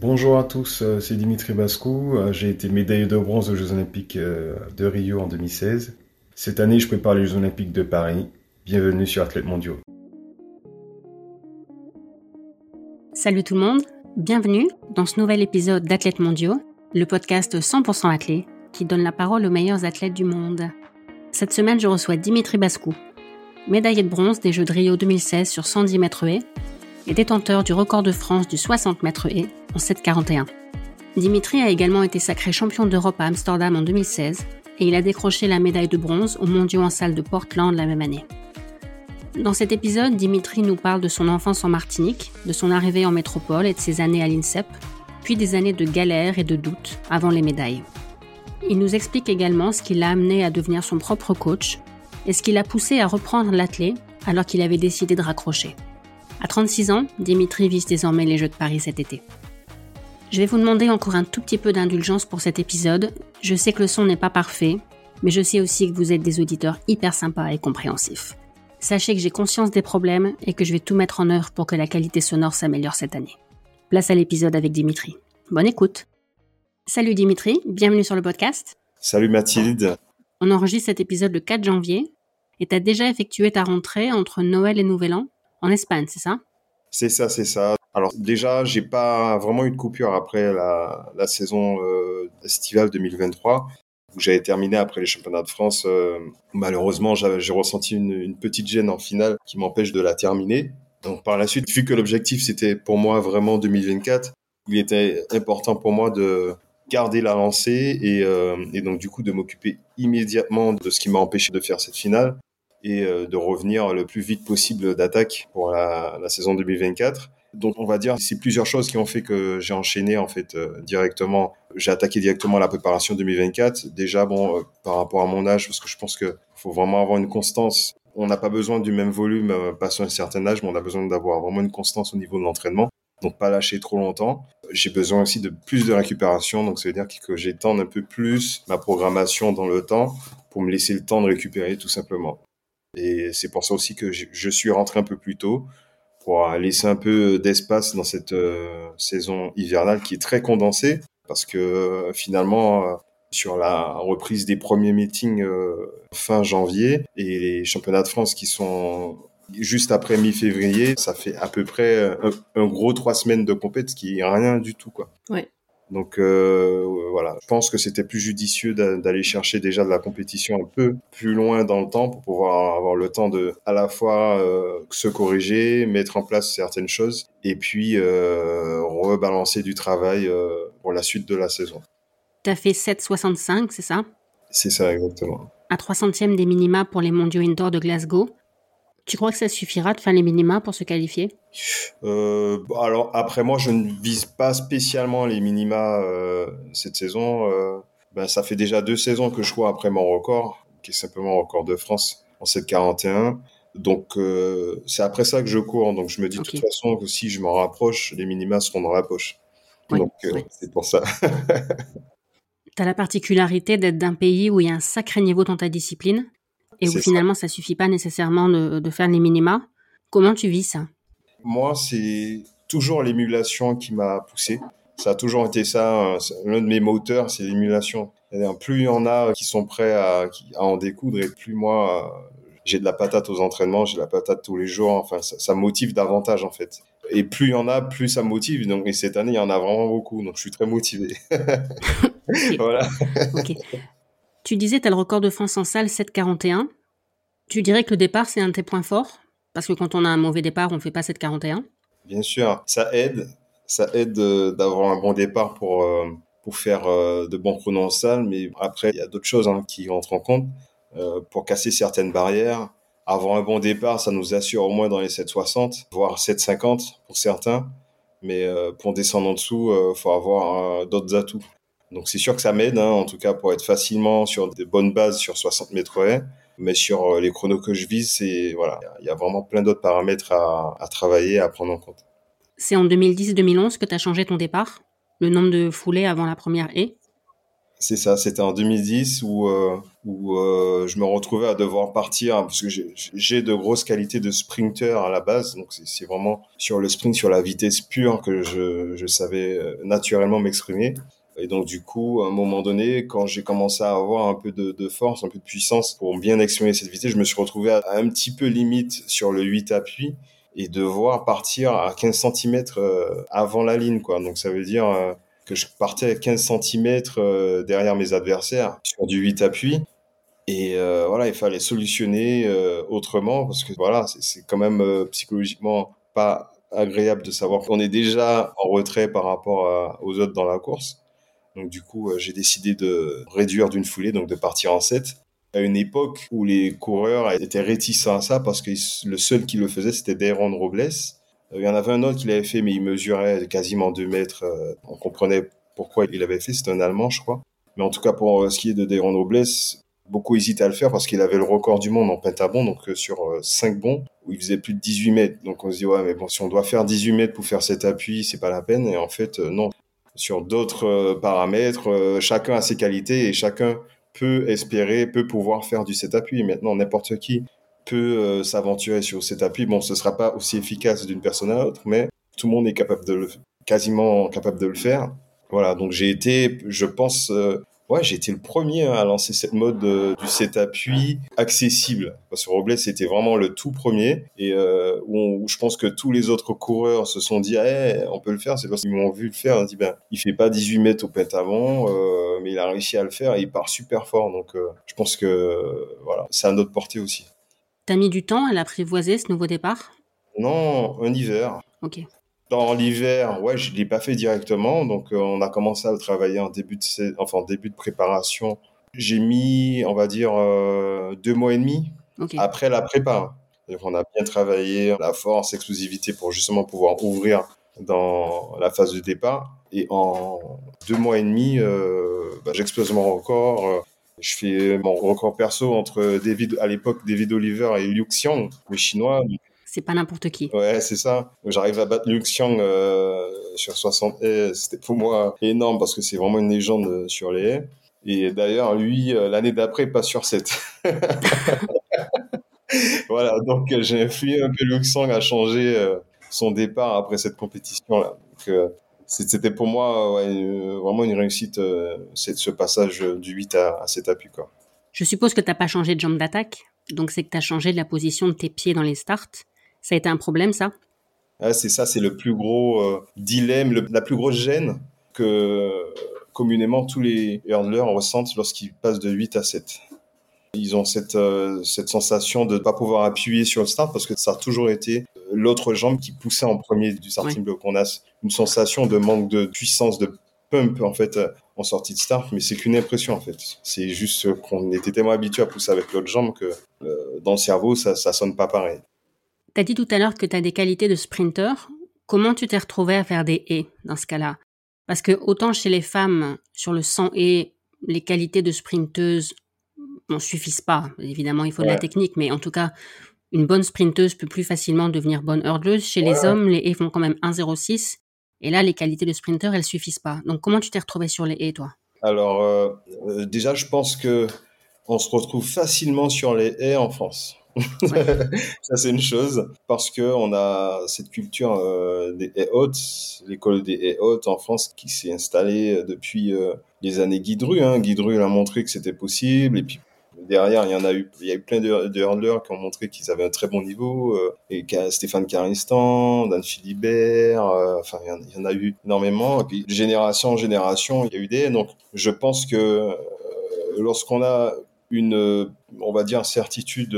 Bonjour à tous, euh, c'est Dimitri Bascou. Euh, j'ai été médaillé de bronze aux Jeux Olympiques euh, de Rio en 2016. Cette année, je prépare les Jeux Olympiques de Paris. Bienvenue sur Athlètes Mondiaux. Salut tout le monde, bienvenue dans ce nouvel épisode d'Athlètes Mondiaux, le podcast 100% athlète qui donne la parole aux meilleurs athlètes du monde. Cette semaine, je reçois Dimitri Bascou, médaillé de bronze des Jeux de Rio 2016 sur 110 mètres haies et détenteur du record de France du 60 mètres haies en 7,41. Dimitri a également été sacré champion d'Europe à Amsterdam en 2016 et il a décroché la médaille de bronze aux mondiaux en salle de Portland la même année. Dans cet épisode, Dimitri nous parle de son enfance en Martinique, de son arrivée en métropole et de ses années à l'INSEP, puis des années de galère et de doute avant les médailles. Il nous explique également ce qui l'a amené à devenir son propre coach et ce qui l'a poussé à reprendre l'athlète alors qu'il avait décidé de raccrocher. À 36 ans, Dimitri vise désormais les Jeux de Paris cet été. Je vais vous demander encore un tout petit peu d'indulgence pour cet épisode. Je sais que le son n'est pas parfait, mais je sais aussi que vous êtes des auditeurs hyper sympas et compréhensifs. Sachez que j'ai conscience des problèmes et que je vais tout mettre en œuvre pour que la qualité sonore s'améliore cette année. Place à l'épisode avec Dimitri. Bonne écoute. Salut Dimitri, bienvenue sur le podcast. Salut Mathilde. On enregistre cet épisode le 4 janvier et tu as déjà effectué ta rentrée entre Noël et Nouvel An? En Espagne, c'est ça? C'est ça, c'est ça. Alors déjà, j'ai pas vraiment eu de coupure après la, saison euh, estivale 2023 où j'avais terminé après les championnats de France. Euh, malheureusement, j'ai ressenti une, petite gêne en finale qui m'empêche de la terminer. Donc par la suite, vu que l'objectif c'était pour moi vraiment 2024, il était important pour moi de garder la lancée euh, et donc du coup de m'occuper immédiatement de ce qui m'a empêché de faire cette finale et euh, de revenir le plus vite possible d'attaque pour la, la, saison 2024. Donc on va dire c'est plusieurs choses qui ont fait que j'ai enchaîné en fait euh, directement. J'ai attaqué directement la préparation 2024. Déjà bon euh, par rapport à mon âge parce que je pense que faut vraiment avoir une constance. On n'a pas besoin du même volume euh, passant un certain âge, mais on a besoin d'avoir vraiment une constance au niveau de l'entraînement. Donc pas lâcher trop longtemps. J'ai besoin aussi de plus de récupération, donc ça veut dire que j'étende un peu plus ma programmation dans le temps pour me laisser le temps de récupérer tout simplement. Et c'est pour ça aussi que je suis rentré un peu plus tôt pour laisser un peu d'espace dans cette euh, saison hivernale qui est très condensée parce que euh, finalement euh, sur la reprise des premiers meetings fin janvier et les championnats de France qui sont juste après mi-février, ça fait à peu près un, gros trois semaines de compétition, ce qui est rien du tout quoi. Donc euh, voilà, je pense que c'était plus judicieux d'aller chercher déjà de la compétition un peu plus loin dans le temps pour pouvoir avoir le temps de à la fois euh, se corriger, mettre en place certaines choses et puis euh, rebalancer du travail pour la suite de la saison. Tu as fait 7,65, c'est ça? C'est ça, exactement. À 3 centièmes des minima pour les mondiaux indoor de Glasgow. Tu crois que ça suffira de faire les minima pour se qualifier? Euh, Alors après moi, je ne vise pas spécialement les minima euh, cette saison. Euh, ben, ça fait déjà deux saisons que je cours après mon record, qui est simplement record de France en 7,41. Donc c'est après ça que je cours. Donc je me dis de toute façon que si je m'en rapproche, les minima seront dans la poche. donc euh, c'est pour ça. tu as la particularité d'être d'un pays où il y a un sacré niveau dans ta discipline? Et où finalement ça. suffit pas nécessairement de, faire les minima. Comment tu vis ça? Moi, c'est toujours l'émulation qui m'a poussé. Ça a toujours été ça. Euh, l'un de mes moteurs, c'est l'émulation. Plus il y en a qui sont prêts à, en découdre, et plus moi, euh, j'ai de la patate aux entraînements, j'ai de la patate tous les jours. Enfin, ça, ça motive davantage en fait. Et plus il y en a, plus ça motive. Donc, et cette année, il y en a vraiment beaucoup. Donc, je suis très motivé. voilà. ok. Tu disais, tu as le record de France en salle 7,41. Tu dirais que le départ, c'est un de tes points forts? Parce que quand on a un mauvais départ, on ne fait pas 7,41 Bien sûr, ça aide. Ça aide euh, d'avoir un bon départ pour, euh, pour faire euh, de bons chronos en salle. Mais après, il y a d'autres choses hein, qui rentrent en compte. pour casser certaines barrières, avoir un bon départ, ça nous assure au moins dans les 7,60, voire 7,50 pour certains. Mais pour descendre en dessous, il faut avoir d'autres atouts. Donc c'est sûr que ça m'aide, hein, en tout cas pour être facilement sur des bonnes bases sur 60 mètres haies. Mais sur euh, les chronos que je vise, c'est voilà, il y a vraiment plein d'autres paramètres à, à, travailler, à prendre en compte. C'est en 2010-2011 que tu as changé ton départ, le nombre de foulées avant la première haie? C'est ça, c'était en 2010 où, euh, où euh, je me retrouvais à devoir partir parce que j'ai de grosses qualités de sprinter à la base. Donc c'est vraiment sur le sprint, sur la vitesse pure que je, je savais euh, naturellement m'exprimer. Et donc du coup, à un moment donné, quand j'ai commencé à avoir un peu de, force, un peu de puissance pour bien exprimer cette vitesse, je me suis retrouvé à, un petit peu limite sur le 8 appuis et devoir partir à 15 cm avant la ligne. quoi. Donc ça veut dire que je partais à 15 cm euh, derrière mes adversaires sur du 8 appuis. Et euh, voilà, il fallait solutionner euh, autrement parce que voilà, c'est quand même psychologiquement pas agréable de savoir qu'on est déjà en retrait par rapport aux autres dans la course. Donc du coup, j'ai décidé de réduire d'une foulée, donc de partir en 7 à une époque où les coureurs étaient réticents à ça parce que le seul qui le faisait, c'était Dayron Robles. Il y en avait un autre qui l'avait fait, mais il mesurait quasiment 2 mètres. Euh, on comprenait pourquoi il l'avait fait. C'était un Allemand, je crois. Mais en tout cas, pour euh, ce qui est de Deron Robles, beaucoup hésitaient à le faire parce qu'il avait le record du monde en pentabond, donc euh, sur 5 bons, où il faisait plus de 18 mètres. Donc on se dit, ouais, mais bon, si on doit faire 18 mètres pour faire cet appui, c'est pas la peine. Et en fait, non. Sur d'autres paramètres, chacun a ses qualités et chacun peut espérer, peut pouvoir faire du cet appui. Maintenant, n'importe qui peut euh, s'aventurer sur cet appui. Bon, ce sera pas aussi efficace d'une personne à l'autre, mais tout le monde est capable de le, quasiment capable de le faire. Voilà, donc j'ai été, je pense, euh, ouais, j'ai été le premier à lancer cette mode du set appui accessible. Parce que Robles c'était vraiment le tout premier et euh, où, je pense que tous les autres coureurs se sont dit, eh, on peut le faire. C'est parce qu'ils m'ont vu le faire. On dit, ben, il fait pas 18 mètres au pentathlon, euh, mais il a réussi à le faire et il part super fort. Donc, je pense que voilà, c'est à notre portée aussi. T'as mis du temps à l'apprivoiser, ce nouveau départ? Non, un hiver. Ok. Dans l'hiver, ouais, je ne l'ai pas fait directement. Donc, euh, on a commencé à travailler en début de, enfin, début de préparation. J'ai mis, on va dire, euh, deux mois et demi après la prépa. on a bien travaillé la force, l'exclusivité pour justement pouvoir ouvrir dans la phase de départ. Et en deux mois et demi, euh, bah, j'explose mon record. Je fais mon record perso entre David, à l'époque, David Oliver et Liu Xiang, le chinois. C'est pas n'importe qui. Ouais, c'est ça. J'arrive à battre Liu Xiang euh, sur 60 haies. C'était pour moi énorme parce que c'est vraiment une légende sur les haies. Et d'ailleurs, lui, euh, l'année d'après, pas sur 7. voilà, donc euh, j'ai influé un peu Liu Xiang à changer son départ après cette compétition-là. Donc, c'était pour moi vraiment une réussite, euh, ce passage du 8 à, 7 appuis. Quoi. Je suppose que tu n'as pas changé de jambe d'attaque, donc c'est que tu as changé de la position de tes pieds dans les starts. Ça a été un problème, ça? C'est ça, c'est le plus gros euh, dilemme, la plus grosse gêne que communément tous les hurdlers ressentent lorsqu'ils passent de 8 à 7. Ils ont cette, euh, cette sensation de ne pas pouvoir appuyer sur le start parce que ça a toujours été l'autre jambe qui poussait en premier du starting block. On a une sensation de manque de puissance, de pump en fait en sortie de start, mais c'est qu'une impression en fait. C'est juste qu'on était tellement habitué à pousser avec l'autre jambe que euh, dans le cerveau ça, ça sonne pas pareil. Tu as dit tout à l'heure que tu as des qualités de sprinter. Comment tu t'es retrouvé à faire des haies dans ce cas-là? Parce que autant chez les femmes, sur le 100 haies, les qualités de sprinteuse ne suffisent pas. Évidemment, il faut de la technique, mais en tout cas, une bonne sprinteuse peut plus facilement devenir bonne hurdleuse. Chez les hommes, les haies font quand même 1,06. Et là, les qualités de sprinter, elles suffisent pas. Donc, comment tu t'es retrouvé sur les haies, toi? Alors, euh, euh, déjà, je pense que on se retrouve facilement sur les haies en France. ça, c'est une chose, parce que on a cette culture euh, des haies hautes, l'école des haies hautes en France qui s'est installée depuis les années Guidru. Hein. Guidru a montré que c'était possible, et puis derrière, il y en a eu, il y a eu plein de, de qui ont montré qu'ils avaient un très bon niveau. Euh, et Stéphane Caristan, Dan Philibert, euh, enfin, il y, en, a eu énormément. Et puis, génération en génération, il y a eu des. Donc, je pense que euh, lorsqu'on a une, on va dire, certitude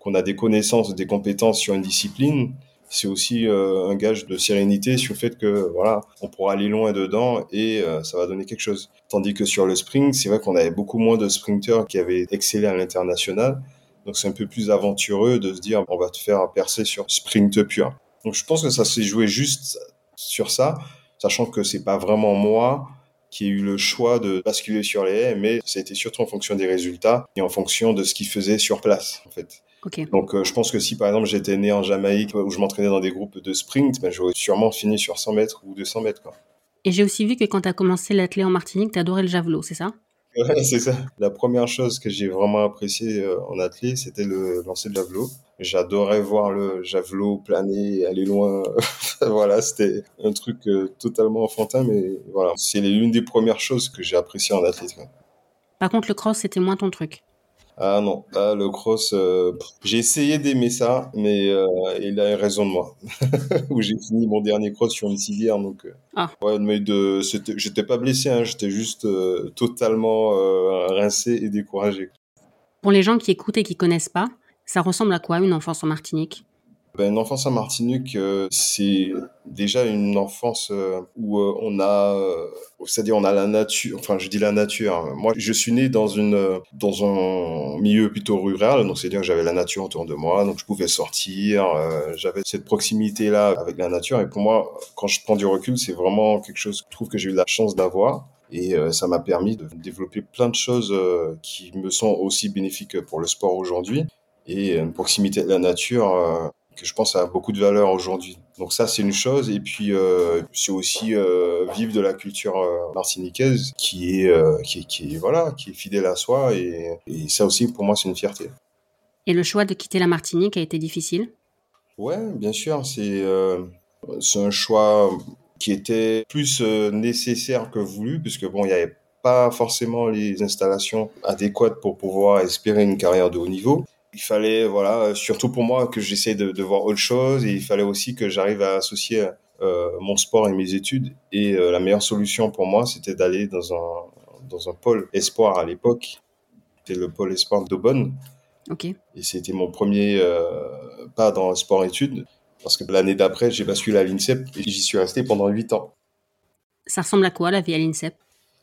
qu'on a des connaissances, des compétences sur une discipline, c'est aussi euh, un gage de sérénité sur le fait que voilà, on pourra aller loin dedans et euh, ça va donner quelque chose. Tandis que sur le sprint, c'est vrai qu'on avait beaucoup moins de sprinteurs qui avaient excellé à l'international. Donc c'est un peu plus aventureux de se dire on va te faire percer sur sprint pur. Donc je pense que ça s'est joué juste sur ça, sachant que c'est pas vraiment moi qui ai eu le choix de basculer sur les haies, mais été surtout en fonction des résultats et en fonction de ce qu'ils faisaient sur place en fait. Donc, euh, je pense que si par exemple j'étais né en Jamaïque où je m'entraînais dans des groupes de sprint, ben, j'aurais sûrement fini sur 100 mètres ou 200 mètres. Quoi. Et j'ai aussi vu que quand tu as commencé l'athlète en Martinique, tu adorais le javelot, c'est ça? Ouais, c'est ça. La première chose que j'ai vraiment apprécié euh, en athlète, c'était le lancer de javelot. J'adorais voir le javelot planer, aller loin. voilà, c'était un truc euh, totalement enfantin, mais voilà, c'est l'une des premières choses que j'ai apprécié en athlète. Par contre, le cross, c'était moins ton truc. Ah non, ah, le cross, euh, j'ai essayé d'aimer ça, mais euh, il a raison de moi. Où j'ai fini mon dernier cross sur une civière, donc. Euh, ah. Ouais, mais de, j'étais pas blessé, hein, j'étais juste totalement rincé et découragé. Pour les gens qui écoutent et qui connaissent pas, ça ressemble à quoi une enfance en Martinique? Ben, une enfance en Martinique, euh, c'est déjà une enfance euh, où euh, on a, c'est-à-dire on a la nature. Enfin, je dis la nature. Hein. Moi, je suis né dans une dans un milieu plutôt rural, donc c'est-à-dire que j'avais la nature autour de moi, donc je pouvais sortir. j'avais cette proximité là avec la nature. Et pour moi, quand je prends du recul, c'est vraiment quelque chose que je trouve que j'ai eu la chance d'avoir. Et ça m'a permis de développer plein de choses qui me sont aussi bénéfiques pour le sport aujourd'hui et une proximité de la nature que je pense a beaucoup de valeur aujourd'hui. Donc ça, c'est une chose. Et puis, euh, c'est aussi euh, vivre de la culture euh, martiniquaise qui est, qui, qui, voilà, qui est fidèle à soi. Et, et ça aussi, pour moi, c'est une fierté. Et le choix de quitter la Martinique a été difficile? Ouais, bien sûr. C'est c'est un choix qui était plus nécessaire que voulu, puisque bon, il n'y avait pas forcément les installations adéquates pour pouvoir espérer une carrière de haut niveau. Il fallait, voilà, surtout pour moi, que j'essaie de, de, voir autre chose et il fallait aussi que j'arrive à associer euh, mon sport et mes études. Et euh, la meilleure solution pour moi, c'était d'aller dans un, dans un pôle espoir à l'époque. C'était le pôle espoir d'Aubonne. Ok. Et c'était mon premier euh, pas dans le sport-études parce que l'année d'après, j'ai basculé à l'INSEP et j'y suis resté pendant 8 ans. Ça ressemble à quoi la vie à l'INSEP?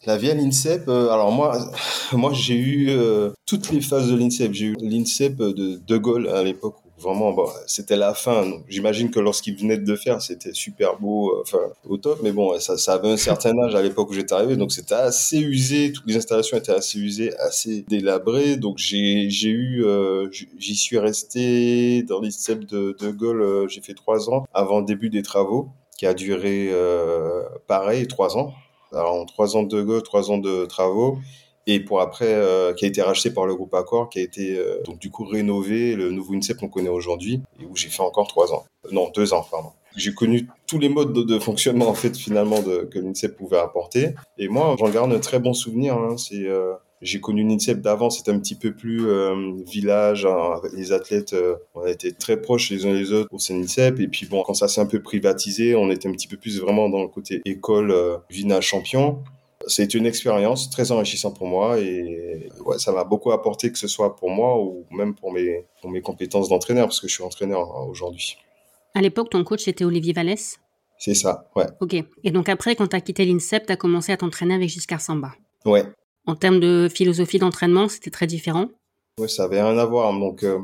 La vie à l'INSEP, euh, alors moi, moi j'ai eu euh, toutes les phases de l'INSEP. J'ai eu l'INSEP de De Gaulle à l'époque vraiment bon, c'était la fin. J'imagine que lorsqu'il venait de faire, c'était super beau, euh, enfin au top. Mais bon, ça, ça avait un certain âge à l'époque où j'étais arrivé, donc c'était assez usé. Toutes les installations étaient assez usées, assez délabrées. Donc j'ai eu, j'y suis resté dans l'INSEP de De Gaulle. j'ai fait trois ans avant le début des travaux, qui a duré pareil trois ans. Alors, en trois ans de go, trois ans de travaux, et pour après, euh, qui a été racheté par le groupe Accor, qui a été euh, donc du coup rénové, le nouveau INSEP qu'on connaît aujourd'hui, et où j'ai fait encore trois ans. Non, deux ans, pardon. J'ai connu tous les modes de, fonctionnement en fait finalement que l'INSEP pouvait apporter, et moi j'en garde un très bon souvenir. Hein. C'est euh, j'ai connu l'INSEP d'avant, c'était un petit peu plus euh, village, hein, les athlètes, euh, on été très proches les uns les autres au sein l'INSEP. Et puis bon, quand ça s'est un peu privatisé, on était un petit peu plus vraiment dans le côté école, euh, Vina champion. C'était une expérience très enrichissante pour moi et ouais, ça m'a beaucoup apporté que ce soit pour moi ou même pour mes, pour mes compétences d'entraîneur, parce que je suis entraîneur hein, aujourd'hui. À l'époque, ton coach était Olivier Vallès? C'est ça, ouais. Ok. Et donc après, quand tu as quitté l'INSEP, tu as commencé à t'entraîner avec Giscard Samba? Ouais, en termes de philosophie d'entraînement, c'était très différent Oui, ça avait rien à voir. Donc, euh,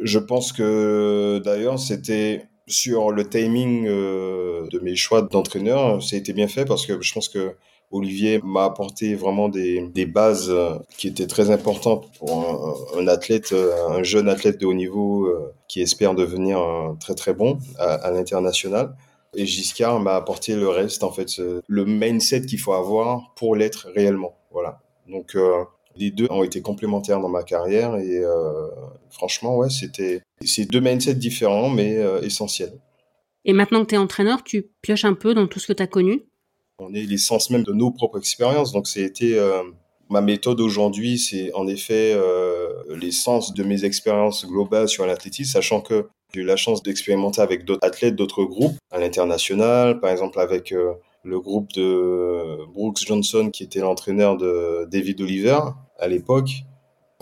je pense que d'ailleurs, c'était sur le timing euh, de mes choix d'entraîneur, ça a été bien fait parce que je pense que Olivier m'a apporté vraiment des, bases euh, qui étaient très importantes pour un, athlète, un jeune athlète de haut niveau qui espère devenir très très bon à, à l'international. Et Giscard m'a apporté le reste, en fait, le mindset qu'il faut avoir pour l'être réellement. Voilà. Donc euh, les deux ont été complémentaires dans ma carrière et euh, franchement, ouais, c'était c'est deux mindsets différents mais euh, essentiels. Et maintenant que tu es entraîneur, tu pioches un peu dans tout ce que tu as connu? On est l'essence même de nos propres expériences. Donc, c'était ma méthode aujourd'hui, c'est en effet l'essence de mes expériences globales sur l'athlétisme, sachant que j'ai eu la chance d'expérimenter avec d'autres athlètes, d'autres groupes à l'international, par exemple avec le groupe de Brooks Johnson, qui était l'entraîneur de David Oliver à l'époque.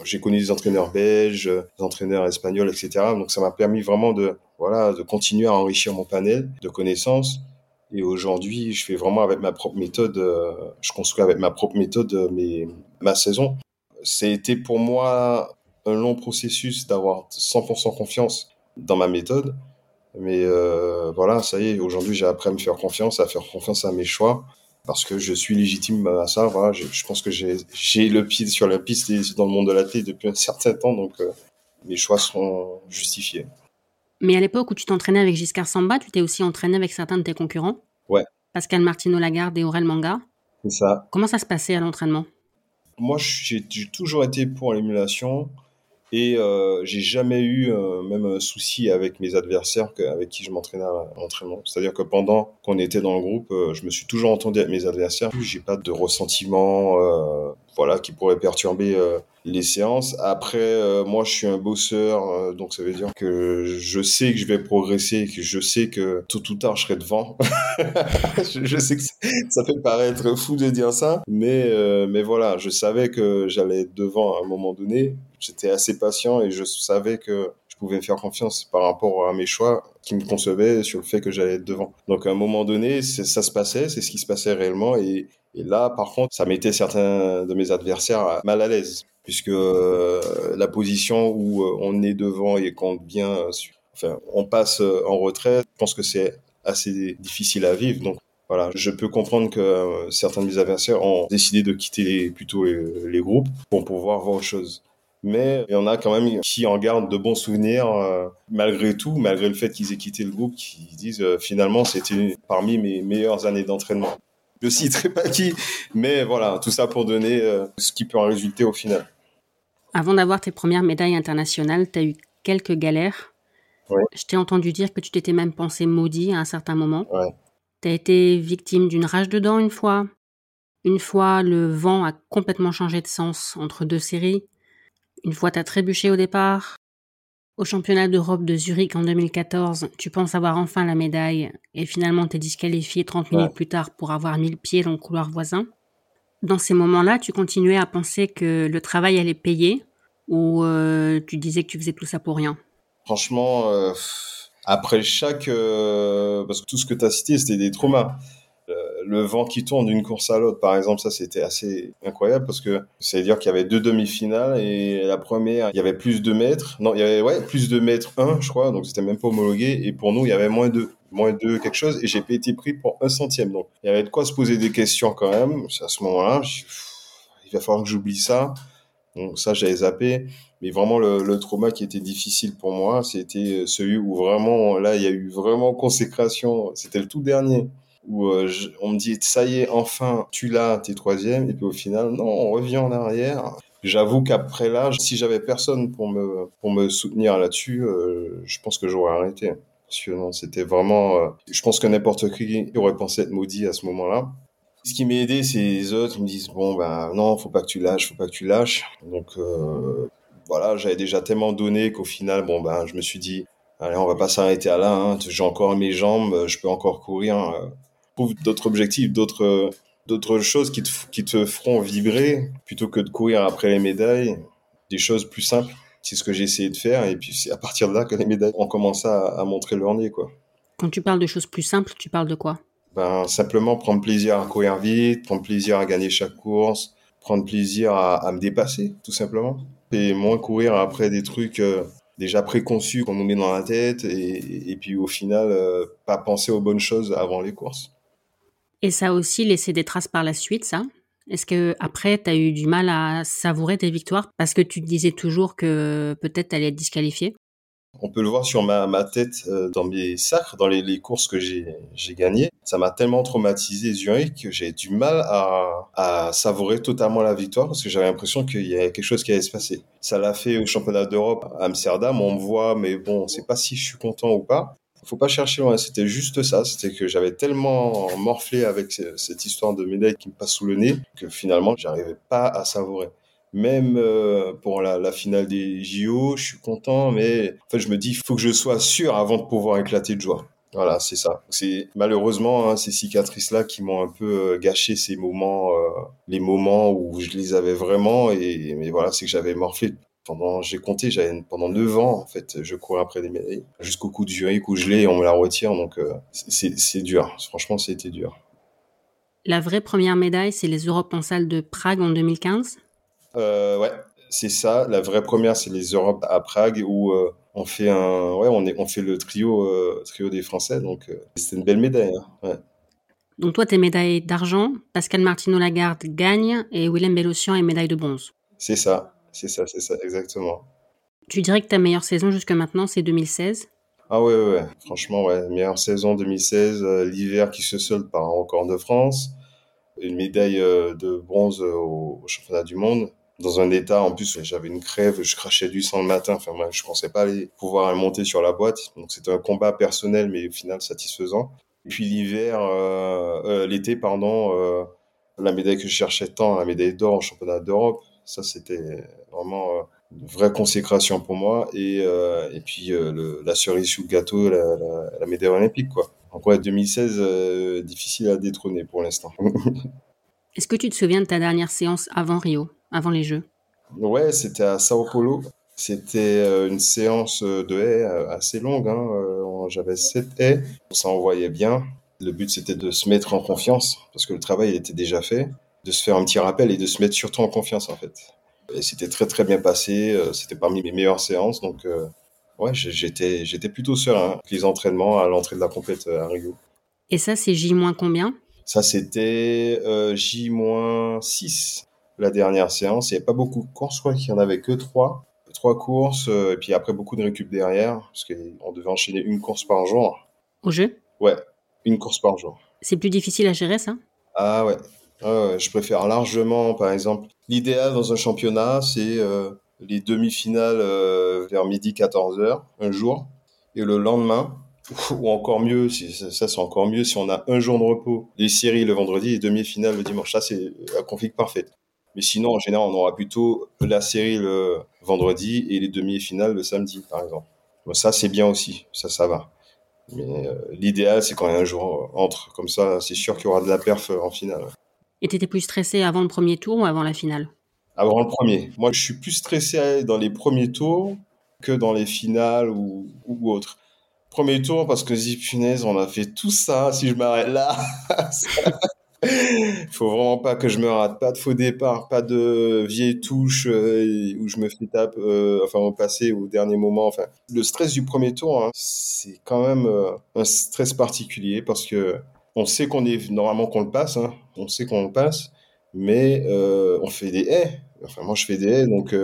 J'ai connu des entraîneurs belges, des entraîneurs espagnols, etc. Donc ça m'a permis vraiment de, voilà, de continuer à enrichir mon panel de connaissances. Et aujourd'hui, je fais vraiment avec ma propre méthode, euh, je construis avec ma propre méthode euh, mes, ma saison. C'était pour moi un long processus d'avoir 100% confiance dans ma méthode. Mais euh, voilà, ça y est, aujourd'hui j'ai appris à me faire confiance, à faire confiance à mes choix, parce que je suis légitime à ça. Voilà, je, je pense que j'ai le pied sur la piste et dans le monde de la télé depuis un certain temps, donc euh, mes choix sont justifiés. Mais à l'époque où tu t'entraînais avec Giscard Samba, tu t'es aussi entraîné avec certains de tes concurrents? Ouais. Pascal Martino Lagarde et Aurel Manga. C'est ça. Comment ça se passait à l'entraînement? Moi, j'ai toujours été pour l'émulation. Et euh, j'ai jamais eu euh, même un souci avec mes adversaires avec qui je m'entraînais à l'entraînement. C'est-à-dire que pendant qu'on était dans le groupe, euh, je me suis toujours entendu avec mes adversaires. J'ai pas de ressentiment, euh, voilà, qui pourrait perturber les séances. Après, moi, je suis un bosseur, donc ça veut dire que je sais que je vais progresser, que je sais que tôt ou tard, je serai devant. je, sais que ça fait paraître fou de dire ça, mais mais voilà, je savais que j'allais être devant à un moment donné j'étais assez patient et je savais que je pouvais me faire confiance par rapport à mes choix qui me concevaient sur le fait que j'allais être devant. Donc à un moment donné, ça se passait, c'est ce qui se passait réellement et, là, par contre, ça mettait certains de mes adversaires mal à l'aise puisque euh, la position où euh, on est devant et compte bien, euh, enfin, on passe en retrait, je pense que c'est assez difficile à vivre. Donc voilà, je peux comprendre que certains de mes adversaires ont décidé de quitter plutôt les groupes pour pouvoir voir autre chose mais il y en a quand même qui en gardent de bons souvenirs euh, malgré tout, malgré le fait qu'ils aient quitté le groupe, qui disent euh, finalement c'était parmi mes meilleures années d'entraînement. Je citerai pas qui, mais voilà, tout ça pour donner euh, ce qui peut en résulter au final. Avant d'avoir tes premières médailles internationales, tu as eu quelques galères. Ouais. Je t'ai entendu dire que tu t'étais même pensé maudit à un certain moment. Ouais. Tu as été victime d'une rage de dents une fois. Une fois, le vent a complètement changé de sens entre deux séries. Une fois t'as trébuché au départ, au championnat d'Europe de Zurich en 2014, tu penses avoir enfin la médaille et finalement t'es disqualifié 30 minutes Ouais. plus tard pour avoir mis le pied dans le couloir voisin? Dans ces moments-là, tu continuais à penser que le travail allait payer ou euh, tu disais que tu faisais tout ça pour rien? Franchement, euh, après chaque... euh, parce que tout ce que tu as cité, c'était des traumas. Euh, le vent qui tourne d'une course à l'autre, par exemple, ça c'était assez incroyable parce que ça veut dire qu'il y avait deux demi-finales et la première, il y avait plus de mètres. Non, il y avait ouais, plus de mètres 1, je crois, donc c'était même pas homologué. Et pour nous, il y avait moins de moins de quelque chose et j'ai été pris pour un centième. Donc il y avait de quoi se poser des questions quand même. À ce moment-là, il va falloir que j'oublie ça. Donc ça, j'avais zappé. Mais vraiment, le, le trauma qui était difficile pour moi, c'était celui où vraiment, là, il y a eu vraiment consécration. C'était le tout dernier où euh, on me dit ça y est enfin tu l'as t'es troisième. Et puis au final non on revient en arrière. J'avoue qu'après là si j'avais personne pour me pour me soutenir là-dessus euh, je pense que j'aurais arrêté. Parce que non c'était vraiment euh, je pense que n'importe qui aurait pensé être maudit à ce moment-là. Ce qui m'a aidé c'est les autres ils me disent bon ben non faut pas que tu lâches faut pas que tu lâches. Donc voilà j'avais déjà tellement donné qu'au final bon ben je me suis dit allez on va pas s'arrêter à là hein. j'ai encore mes jambes je peux encore courir euh, trouve d'autres objectifs, d'autres d'autres choses qui te, qui te feront vibrer plutôt que de courir après les médailles, des choses plus simples. C'est ce que j'ai essayé de faire et puis c'est à partir de là que les médailles ont commencé à, à montrer leur nez quoi. Quand tu parles de choses plus simples, tu parles de quoi? Ben simplement prendre plaisir à courir vite, prendre plaisir à gagner chaque course, prendre plaisir à, à me dépasser tout simplement et moins courir après des trucs euh, déjà préconçus qu'on nous met dans la tête et, et puis au final euh, pas penser aux bonnes choses avant les courses. Et ça a aussi laissé des traces par la suite, ça Est-ce que après, tu as eu du mal à savourer tes victoires? Parce que tu te disais toujours que peut-être tu allais être disqualifié On peut le voir sur ma, tête euh, dans mes sacres, dans les, courses que j'ai gagnées. Ça m'a tellement traumatisé Zurich que j'ai du mal à, à savourer totalement la victoire parce que j'avais l'impression qu'il y avait quelque chose qui allait se passer. Ça l'a fait au championnat d'Europe à Amsterdam. On me voit, mais bon, on sait pas si je suis content ou pas. Faut pas chercher loin. C'était juste ça. C'était que j'avais tellement morflé avec ce- cette histoire de médaille qui me passe sous le nez que finalement, j'arrivais pas à savourer. Même euh, pour la, la finale des JO, je suis content, mais en fait, je me dis, il faut que je sois sûr avant de pouvoir éclater de joie. Voilà, c'est ça. C'est malheureusement hein, ces cicatrices-là qui m'ont un peu euh, gâché ces moments, euh, les moments où je les avais vraiment. Et mais voilà, c'est que j'avais morflé pendant, j'ai compté, j'avais pendant 9 ans en fait, je courais après des médailles jusqu'au coup de Zurich où je l'ai, et on me la retire, donc euh, c'est c'est dur. Franchement, c'était dur. La vraie première médaille, c'est les Europes en salle de Prague en 2015 Euh, ouais, c'est ça. La vraie première, c'est les Europes à Prague où euh, on fait un, ouais, on est, on fait le trio, euh, trio des Français. Donc euh, c'était une belle médaille. hein, ouais. Donc toi, t'es médaille d'argent, Pascal Martino Lagarde gagne et Willem Bellossian est médaille de bronze. C'est ça, c'est ça, c'est ça, exactement. Tu dirais que ta meilleure saison jusque maintenant, c'est 2016 Ah ouais, ouais, ouais. Franchement, ouais, meilleure saison 2016, euh, l'hiver qui se solde par un record de France. une médaille de bronze au, championnat du monde dans un état, en plus, j'avais une crève, je crachais du sang le matin. Enfin, moi, je pensais pas aller pouvoir monter sur la boîte. Donc, c'était un combat personnel, mais au final satisfaisant. Et puis l'hiver, euh, euh, l'été, pardon, euh, la médaille que je cherchais tant, la médaille d'or au championnat d'Europe, ça, c'était vraiment une vraie consécration pour moi. Et, et puis le, la cerise sous le gâteau, la, la, la médaille olympique, quoi. Donc ouais, 2016, difficile à détrôner pour l'instant. Est-ce que tu te souviens de ta dernière séance avant Rio avant les Jeux? Ouais, c'était à Sao Paulo. C'était euh, une séance de haies euh, assez longue. Hein. Euh, j'avais sept haies. Ça envoyait bien. Le but, c'était de se mettre en confiance parce que le travail était déjà fait. De se faire un petit rappel et de se mettre surtout en confiance, en fait. Et c'était très, très bien passé. C'était parmi mes meilleures séances. Donc, ouais, j'étais, j'étais plutôt serein. Les entraînements à l'entrée de la compète à Rio. Et ça, c'est J- combien? Ça, c'était J-6 la dernière séance. Il n'y avait pas beaucoup de courses, je crois qu'il n'y en avait que trois. Trois courses, euh, et puis après beaucoup de récup derrière, parce qu'on devait enchaîner une course par jour. Au jeu? Ouais, une course par jour. C'est plus difficile à gérer, ça? Ah ouais. Je préfère largement, par exemple, l'idéal dans un championnat, c'est euh, les demi-finales euh, vers midi 14h, un jour, et le lendemain, ou encore mieux, si, ça c'est encore mieux si on a un jour de repos, les séries le vendredi et demi-finales le dimanche. Ça c'est la config parfaite. Mais sinon, en général, on aura plutôt la série le vendredi et les demi-finales le samedi, par exemple. ça, c'est bien aussi. Ça, ça va. Mais euh, l'idéal, c'est quand un jour entre. Comme ça, c'est sûr qu'il y aura de la perf en finale. Et tu étais plus stressé avant le premier tour ou avant la finale? Avant le premier. Moi, je suis plus stressé dans les premiers tours que dans les finales ou, ou autres. Premier tour, parce que zip on a fait tout ça. Si je m'arrête là, Il faut vraiment pas que je me rate, pas de faux départ, pas de vieilles touches euh, où je me fais tape, euh, enfin au passé au dernier moment. Enfin, le stress du premier tour, hein, c'est quand même euh, un stress particulier parce que on sait qu'on est normalement qu'on le passe, hein, on sait qu'on le passe, mais on fait des haies. Enfin, moi je fais des haies, donc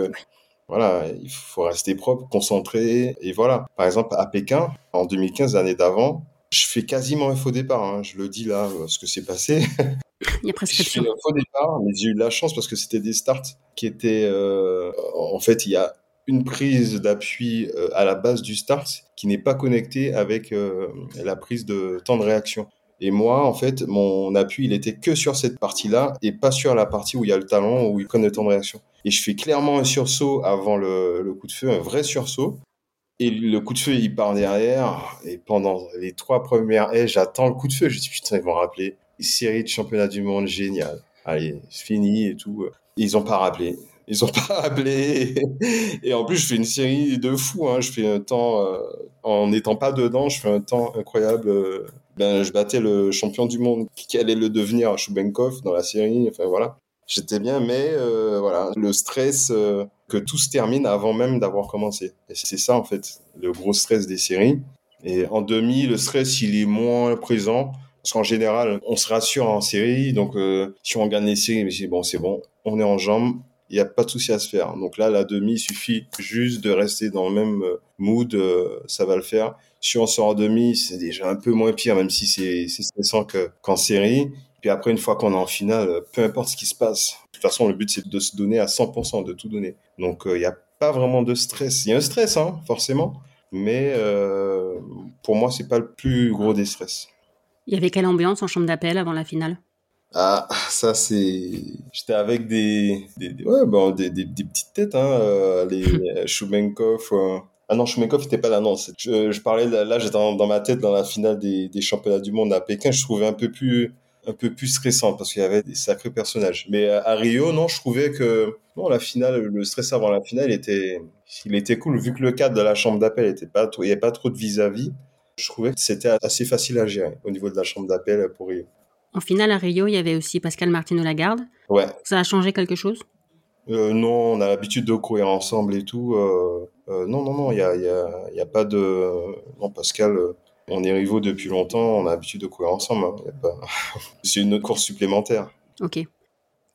voilà, il faut rester propre, concentré, et voilà. Par exemple, à Pékin, en 2015, l'année d'avant, je fais quasiment un faux départ. Hein. Je le dis là, ce que c'est passé. Il y a presque Je fais un faux départ, mais j'ai eu de la chance parce que c'était des starts qui étaient. Euh, en fait, il y a une prise d'appui euh, à la base du start qui n'est pas connectée avec euh, la prise de temps de réaction. Et moi, en fait, mon appui, il était que sur cette partie-là et pas sur la partie où il y a le talon, où il prennent le temps de réaction. Et je fais clairement un sursaut avant le, coup de feu, un vrai sursaut. Et le coup de feu, il part derrière. Et pendant les trois premières haies, j'attends le coup de feu. Je dis, putain, ils vont rappeler. Série de championnats du monde, génial. Allez, c'est fini et tout. Ils ont pas rappelé. Ils ont pas rappelé. Et en plus, je fais une série de fous. Hein. Je fais un temps, euh, en n'étant pas dedans, je fais un temps incroyable. Ben, je battais le champion du monde qui allait le devenir, Choubenkov, dans la série. Enfin, voilà. J'étais bien, mais euh, voilà, le stress, euh, que tout se termine avant même d'avoir commencé. Et c'est ça, en fait, le gros stress des séries. Et en demi, le stress, il est moins présent. Parce qu'en général, on se rassure en série. Donc, euh, si on gagne les séries, c'est bon, c'est bon, on est en jambes, il n'y a pas de souci à se faire. Donc là, la demi, il suffit juste de rester dans le même mood, ça va le faire. Si on sort en demi, c'est déjà un peu moins pire, même si c'est stressant qu'en série. Puis après, une fois qu'on est en finale, peu importe ce qui se passe. De toute façon, le but, c'est de se donner à 100%, de tout donner. Donc, il n'y a pas vraiment de stress. Il y a un stress, hein, forcément. Mais pour moi, c'est pas le plus gros des stress. Il y avait quelle ambiance en chambre d'appel avant la finale? Ah, ça c'est. J'étais avec des, des, ouais, bon, des, des, petites têtes, hein, euh, les Choubenkov. Ah non, Choubenkov n'était pas là, non. Je, je parlais là, j'étais dans, ma tête dans la finale des, des championnats du monde à Pékin. Je trouvais un peu plus un peu plus stressant parce qu'il y avait des sacrés personnages. Mais à, Rio, non, je trouvais que non, la finale, le stress avant la finale était, il était cool vu que le cadre de la chambre d'appel était pas, il n'y avait pas trop de vis-à-vis. Je trouvais que c'était assez facile à gérer au niveau de la chambre d'appel pour Rio. En finale à Rio, il y avait aussi Pascal Martino Lagarde. Ouais. Ça a changé quelque chose? Euh, Non, on a l'habitude de courir ensemble et tout. Euh, non, non, non, il n'y a, y a, y a, pas de. Non, Pascal, on est rivaux depuis longtemps, on a l'habitude de courir ensemble. Hein. Pas... C'est une course supplémentaire. Ok.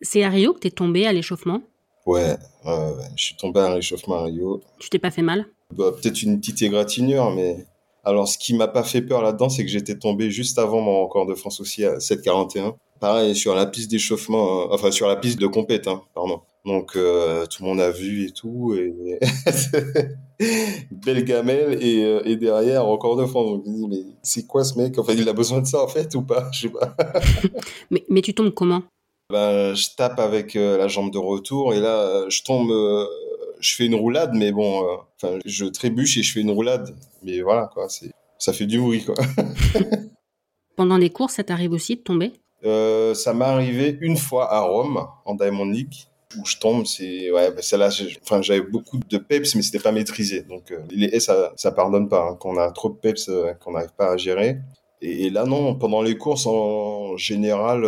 C'est à Rio que tu es tombé à l'échauffement? Ouais, je suis tombé à l'échauffement à Rio. Tu t'es pas fait mal? Bah, Peut-être une petite égratignure, mais alors, ce qui m'a pas fait peur là-dedans, c'est que j'étais tombé juste avant mon record de France aussi à 7,41. Pareil, sur la piste d'échauffement, euh, enfin sur la piste de compète, hein, pardon. Donc euh, tout le monde a vu et tout, et belle gamelle et, euh, et, derrière encore de fond. Donc je me dis mais c'est quoi ce mec? En fait, il a besoin de ça en fait ou pas? Je sais pas. mais, mais tu tombes comment? Ben, je tape avec la jambe de retour et là je tombe, je fais une roulade, mais bon, enfin je trébuche et je fais une roulade, mais voilà quoi, ça fait du bruit quoi. Pendant les courses, ça t'arrive aussi de tomber? Euh, Ça m'est arrivé une fois à Rome, en Diamond League, où je tombe. C'est ouais, bah, là, enfin, j'avais beaucoup de peps, mais c'était pas maîtrisé. Donc euh, les S, ça, ça pardonne pas. Hein, quand on a trop de peps, euh, qu'on n'arrive pas à gérer. Et, là, non, pendant les courses, en général,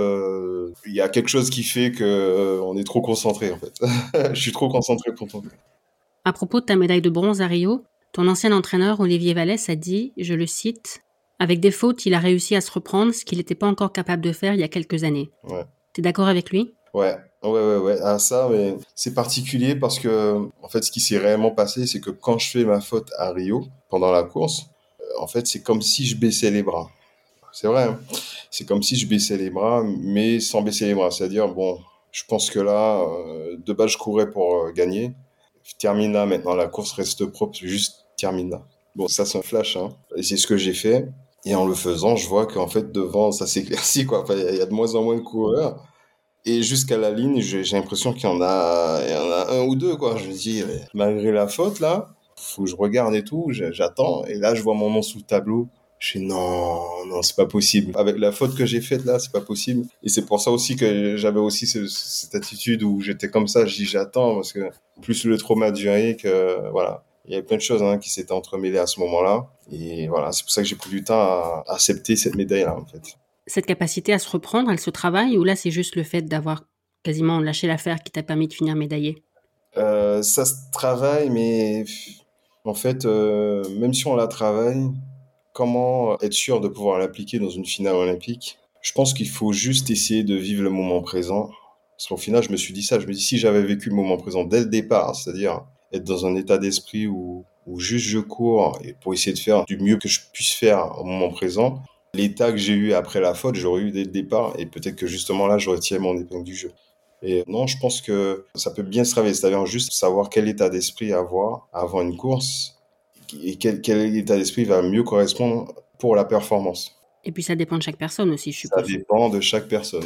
il y a quelque chose qui fait que on est trop concentré, en fait. je suis trop concentré pour tomber. À propos de ta médaille de bronze à Rio, ton ancien entraîneur Olivier Vallès a dit, je le cite, avec des fautes, il a réussi à se reprendre, ce qu'il n'était pas encore capable de faire il y a quelques années. Ouais. T'es d'accord avec lui? Ouais, ouais, ouais, ouais. Ah, ça, mais c'est particulier parce que, en fait, ce qui s'est réellement passé, c'est que quand je fais ma faute à Rio, pendant la course, euh, en fait, c'est comme si je baissais les bras. C'est vrai, hein. c'est comme si je baissais les bras, mais sans baisser les bras. C'est-à-dire, bon, je pense que là, euh, de base, je courais pour euh, gagner. Termine là, maintenant, la course reste propre, juste termine là. Bon, ça, c'est un flash, hein. Et c'est ce que j'ai fait. Et en le faisant, je vois qu'en fait, devant, ça s'éclaircit, quoi. il y a de moins en moins de coureurs. Et jusqu'à la ligne, j'ai l'impression qu'il y en a, un ou deux, quoi. Je me dis, malgré la faute, là, faut que je regarde et tout, j'attends. Et là, je vois mon nom sous le tableau. Je dis, non, non, c'est pas possible. Avec la faute que j'ai faite là, c'est pas possible. Et c'est pour ça aussi que j'avais aussi cette attitude où j'étais comme ça, je dis, j'attends, parce que plus le trauma duré que, voilà il y avait plein de choses hein, qui s'étaient entremêlées à ce moment-là. Et voilà, c'est pour ça que j'ai pris du temps à accepter cette médaille-là, en fait. Cette capacité à se reprendre, elle se travaille ou là, c'est juste le fait d'avoir quasiment lâché l'affaire qui t'a permis de finir médaillé? Euh, Ça se travaille, mais en fait, euh, même si on la travaille, comment être sûr de pouvoir l'appliquer dans une finale olympique? Je pense qu'il faut juste essayer de vivre le moment présent. Parce qu'au final, je me suis dit ça, je me dis si j'avais vécu le moment présent dès le départ, c'est-à-dire être dans un état d'esprit où, où juste je cours et pour essayer de faire du mieux que je puisse faire au moment présent. L'état que j'ai eu après la faute, j'aurais eu dès le départ et peut-être que justement là, j'aurais tiré mon épingle du jeu. Et non, je pense que ça peut bien se travailler, c'est-à-dire juste savoir quel état d'esprit avoir avant une course et quel, quel état d'esprit va mieux correspondre pour la performance. Et puis ça dépend de chaque personne aussi, je suppose. Ça dépend de chaque personne.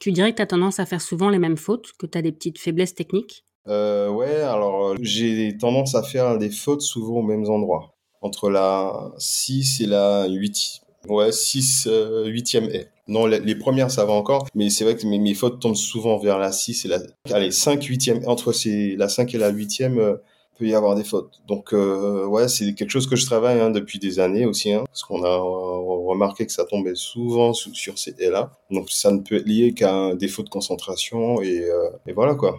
Tu dirais que tu as tendance à faire souvent les mêmes fautes, que tu as des petites faiblesses techniques? Euh, ouais, alors euh, j'ai tendance à faire des fautes souvent aux mêmes endroits. Entre la 6 et la 8. Ouais, 6, 8e haie. Non, les, premières, ça va encore, mais c'est vrai que mes, mes, fautes tombent souvent vers la 6 et la... Allez, 5, 8e. Entre la 5 et la 8e, euh, peut y avoir des fautes. Donc, euh, ouais, c'est quelque chose que je travaille hein, depuis des années aussi, hein, parce qu'on a remarqué que ça tombait souvent sur ces haies-là. Donc, ça ne peut être lié qu'à un défaut de concentration, et, euh, et voilà, quoi.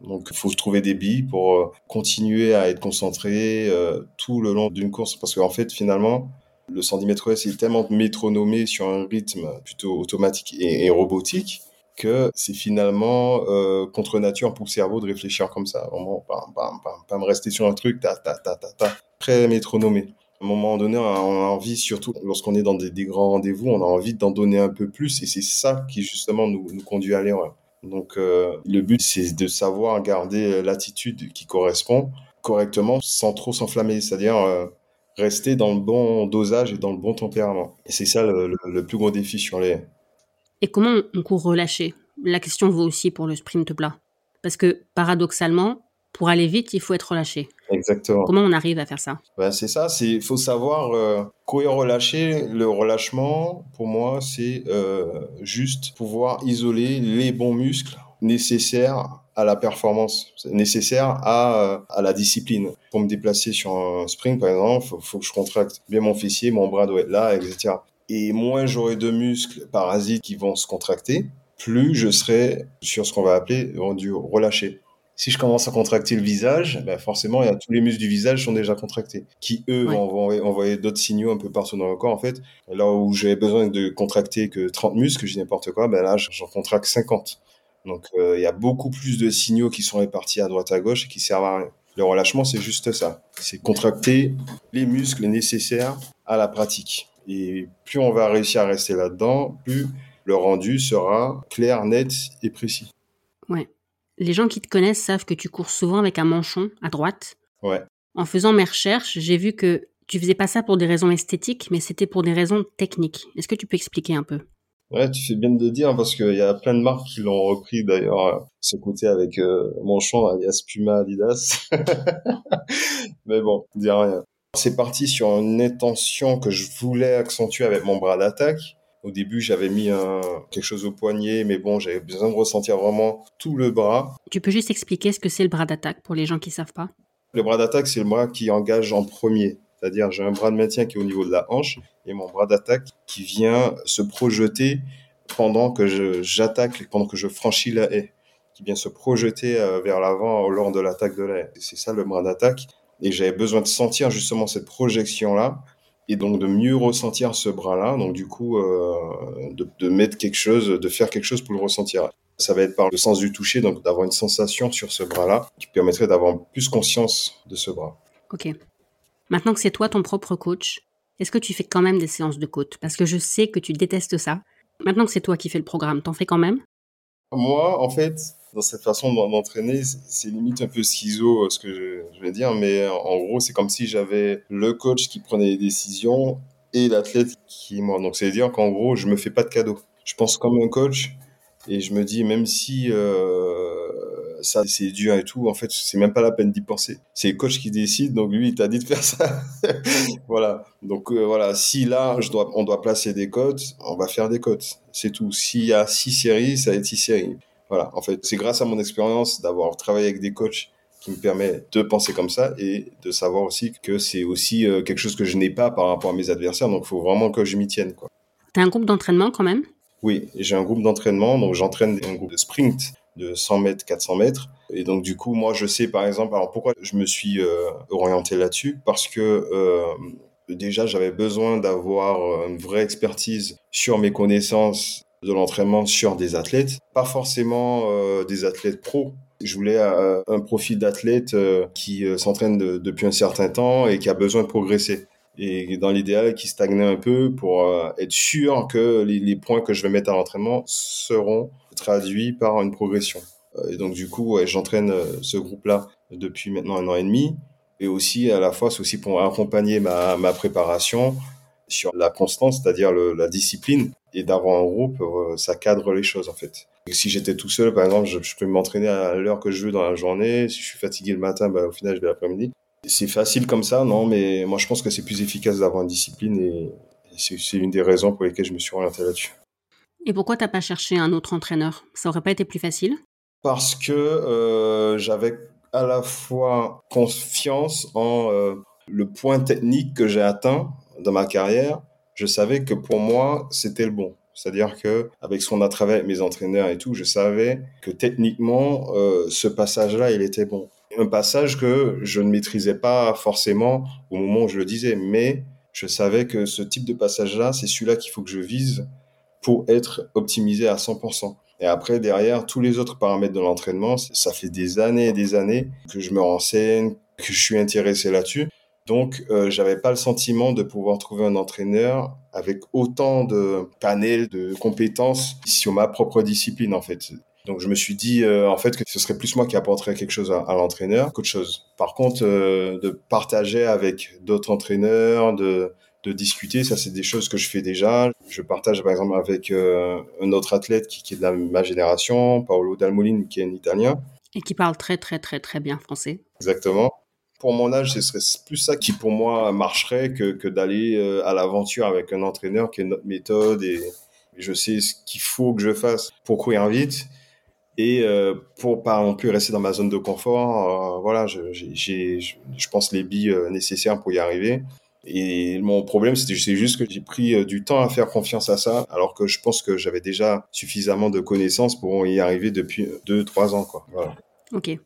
Donc, il faut trouver des billes pour euh, continuer à être concentré euh, tout le long d'une course. Parce qu'en fait, finalement, le 110 mètres est tellement métronomé sur un rythme plutôt automatique et, robotique que c'est finalement euh, contre nature pour le cerveau de réfléchir comme ça. Vraiment, pas me rester sur un truc, ta, ta, ta, ta, très métronomé. À un moment donné, on a envie, surtout lorsqu'on est dans des, grands rendez-vous, on a envie d'en donner un peu plus et c'est ça qui justement nous, nous conduit à l'erreur. Donc euh, le but, c'est de savoir garder l'attitude qui correspond correctement sans trop s'enflammer, c'est-à-dire euh, rester dans le bon dosage et dans le bon tempérament. Et c'est ça le, plus gros défi sur les... Et comment on court relâché La question vaut aussi pour le sprint plat. Parce que paradoxalement, pour aller vite, il faut être relâché. Exactement. Comment on arrive à faire ça? Ben, C'est ça, il faut savoir euh, courir relâché. Le relâchement, pour moi, c'est euh, juste pouvoir isoler les bons muscles nécessaires à la performance, nécessaires à, euh, à la discipline. Pour me déplacer sur un sprint, par exemple, il faut, que je contracte bien mon fessier, mon bras doit être là, etc. Et moins j'aurai de muscles parasites qui vont se contracter, plus je serai sur ce qu'on va appeler rendu relâché si je commence à contracter le visage, ben forcément, il y a, tous les muscles du visage sont déjà contractés, qui eux vont envoyer, d'autres signaux un peu partout dans le corps. En fait, là où j'avais besoin de contracter que 30 muscles, je dis n'importe quoi, ben là, j'en contracte 50. Donc, euh, il y a beaucoup plus de signaux qui sont répartis à droite à gauche et qui servent à rien. Le relâchement, c'est juste ça. C'est contracter les muscles nécessaires à la pratique. Et plus on va réussir à rester là-dedans, plus le rendu sera clair, net et précis. Ouais. Les gens qui te connaissent savent que tu cours souvent avec un manchon à droite. Ouais. En faisant mes recherches, j'ai vu que tu faisais pas ça pour des raisons esthétiques, mais c'était pour des raisons techniques. Est-ce que tu peux expliquer un peu? Ouais, tu fais bien de le dire parce qu'il y a plein de marques qui l'ont repris d'ailleurs ce côté avec euh, manchon alias Puma Adidas. mais bon, dis rien. C'est parti sur une intention que je voulais accentuer avec mon bras d'attaque. Au début, j'avais mis un, quelque chose au poignet, mais bon, j'avais besoin de ressentir vraiment tout le bras. Tu peux juste expliquer ce que c'est le bras d'attaque pour les gens qui savent pas? Le bras d'attaque, c'est le bras qui engage en premier. C'est-à-dire, j'ai un bras de maintien qui est au niveau de la hanche et mon bras d'attaque qui vient se projeter pendant que j'attaque, pendant que je franchis la haie, qui vient se projeter euh, vers l'avant lors de l'attaque de la haie. C'est ça le bras d'attaque. Et j'avais besoin de sentir justement cette projection-là et donc de mieux ressentir ce bras-là. Donc du coup, euh, de, de, mettre quelque chose, de faire quelque chose pour le ressentir. Ça va être par le sens du toucher, donc d'avoir une sensation sur ce bras-là qui permettrait d'avoir plus conscience de ce bras. Ok. Maintenant que c'est toi ton propre coach, est-ce que tu fais quand même des séances de côte Parce que je sais que tu détestes ça. Maintenant que c'est toi qui fais le programme, t'en fais quand même? Moi, en fait, dans cette façon d'entraîner, c'est limite un peu schizo euh, ce que je, vais dire, mais en gros, c'est comme si j'avais le coach qui prenait les décisions et l'athlète qui moi. Donc, c'est-à-dire qu'en gros, je me fais pas de cadeau. Je pense comme un coach et je me dis, même si euh, ça c'est dur et tout, en fait, c'est même pas la peine d'y penser. C'est le coach qui décide, donc lui, il t'a dit de faire ça. voilà. Donc euh, voilà, si là, je dois, on doit placer des codes, on va faire des codes. C'est tout. S'il y a six séries, ça va être six séries. Voilà. En fait, c'est grâce à mon expérience d'avoir travaillé avec des coachs qui me permet de penser comme ça et de savoir aussi que c'est aussi euh, quelque chose que je n'ai pas par rapport à mes adversaires. Donc, il faut vraiment que je m'y tienne. Quoi. T'as un groupe d'entraînement quand même? Oui, j'ai un groupe d'entraînement. Donc, j'entraîne un groupe de sprint de 100 mètres, 400 mètres. Et donc, du coup, moi, je sais, par exemple, alors pourquoi je me suis euh, orienté là-dessus? Parce que euh, déjà, j'avais besoin d'avoir une vraie expertise sur mes connaissances de l'entraînement sur des athlètes, pas forcément euh, des athlètes pros. Je voulais euh, un profil d'athlète euh, qui s'entraîne depuis un certain temps et qui a besoin de progresser. Et dans l'idéal, qui stagnait un peu pour être sûr que les, points que je vais mettre à l'entraînement seront traduits par une progression. Et donc du coup, j'entraîne ce groupe-là depuis maintenant un an et demi. Et aussi, à la fois, c'est aussi pour accompagner ma, ma préparation sur la constance, c'est-à-dire la discipline, et d'avoir un groupe, euh, ça cadre les choses en fait. Si j'étais tout seul, par exemple, je, peux m'entraîner à l'heure que je veux dans la journée. Si je suis fatigué le matin, bah, au final, je vais l'après-midi. C'est facile comme ça, non, mais moi je pense que c'est plus efficace d'avoir une discipline et c'est une des raisons pour lesquelles je me suis orienté là-dessus. Et pourquoi t'as pas cherché un autre entraîneur? Ça aurait pas été plus facile? Parce que euh, j'avais à la fois confiance en euh, le point technique que j'ai atteint dans ma carrière, je savais que pour moi, c'était le bon. C'est-à-dire que avec ce qu'on a travaillé avec mes entraîneurs et tout, je savais que techniquement, euh, ce passage-là, il était bon. Un passage que je ne maîtrisais pas forcément au moment où je le disais, mais je savais que ce type de passage-là, c'est celui-là qu'il faut que je vise pour être optimisé à 100%. Et après, derrière, tous les autres paramètres de l'entraînement, ça fait des années et des années que je me renseigne, que je suis intéressé là-dessus. Donc, euh, j'avais pas le sentiment de pouvoir trouver un entraîneur avec autant de panels de compétences sur ma propre discipline, en fait. Donc, je me suis dit, euh, en fait, que ce serait plus moi qui apporterais quelque chose à, l'entraîneur qu'autre chose. Par contre, euh, de partager avec d'autres entraîneurs, de, de discuter, ça, c'est des choses que je fais déjà. Je partage, par exemple, avec euh, un autre athlète qui, qui, est de la, ma génération, Paolo Dalmolin, qui est un Italien. Et qui parle très, très, très, très bien français. Exactement pour mon âge, ce serait plus ça qui pour moi marcherait que, que d'aller euh, à l'aventure avec un entraîneur qui est notre méthode et je sais ce qu'il faut que je fasse pour courir vite et euh, pour pas non plus rester dans ma zone de confort. Euh, voilà, j'ai, je pense, les billes nécessaires pour y arriver. Et mon problème, c'était juste que j'ai pris du temps à faire confiance à ça, alors que je pense que j'avais déjà suffisamment de connaissances pour y arriver depuis deux, trois ans, quoi. Voilà. Ok.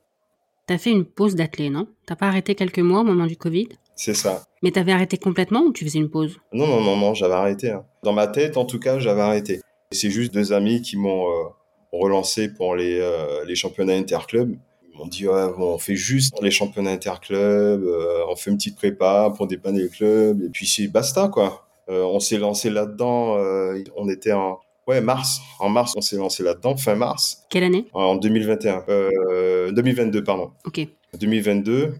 T'as fait une pause d'athlète, non? T'as pas arrêté quelques mois au moment du Covid? C'est ça. Mais t'avais arrêté complètement ou tu faisais une pause? Non, non, non, non, j'avais arrêté. Hein. Dans ma tête, en tout cas, j'avais arrêté. C'est juste deux amis qui m'ont euh, relancé pour les, euh, les championnats interclubs. M'ont dit, ouais, bon, on fait juste les championnats interclubs, euh, on fait une petite prépa pour dépanner le club, et puis c'est basta, quoi. on s'est lancé là-dedans, on était en, Ouais, mars. En mars, on s'est lancé là-dedans, fin mars. Quelle année? En 2021. Euh, 2022, pardon. Ok. 2022,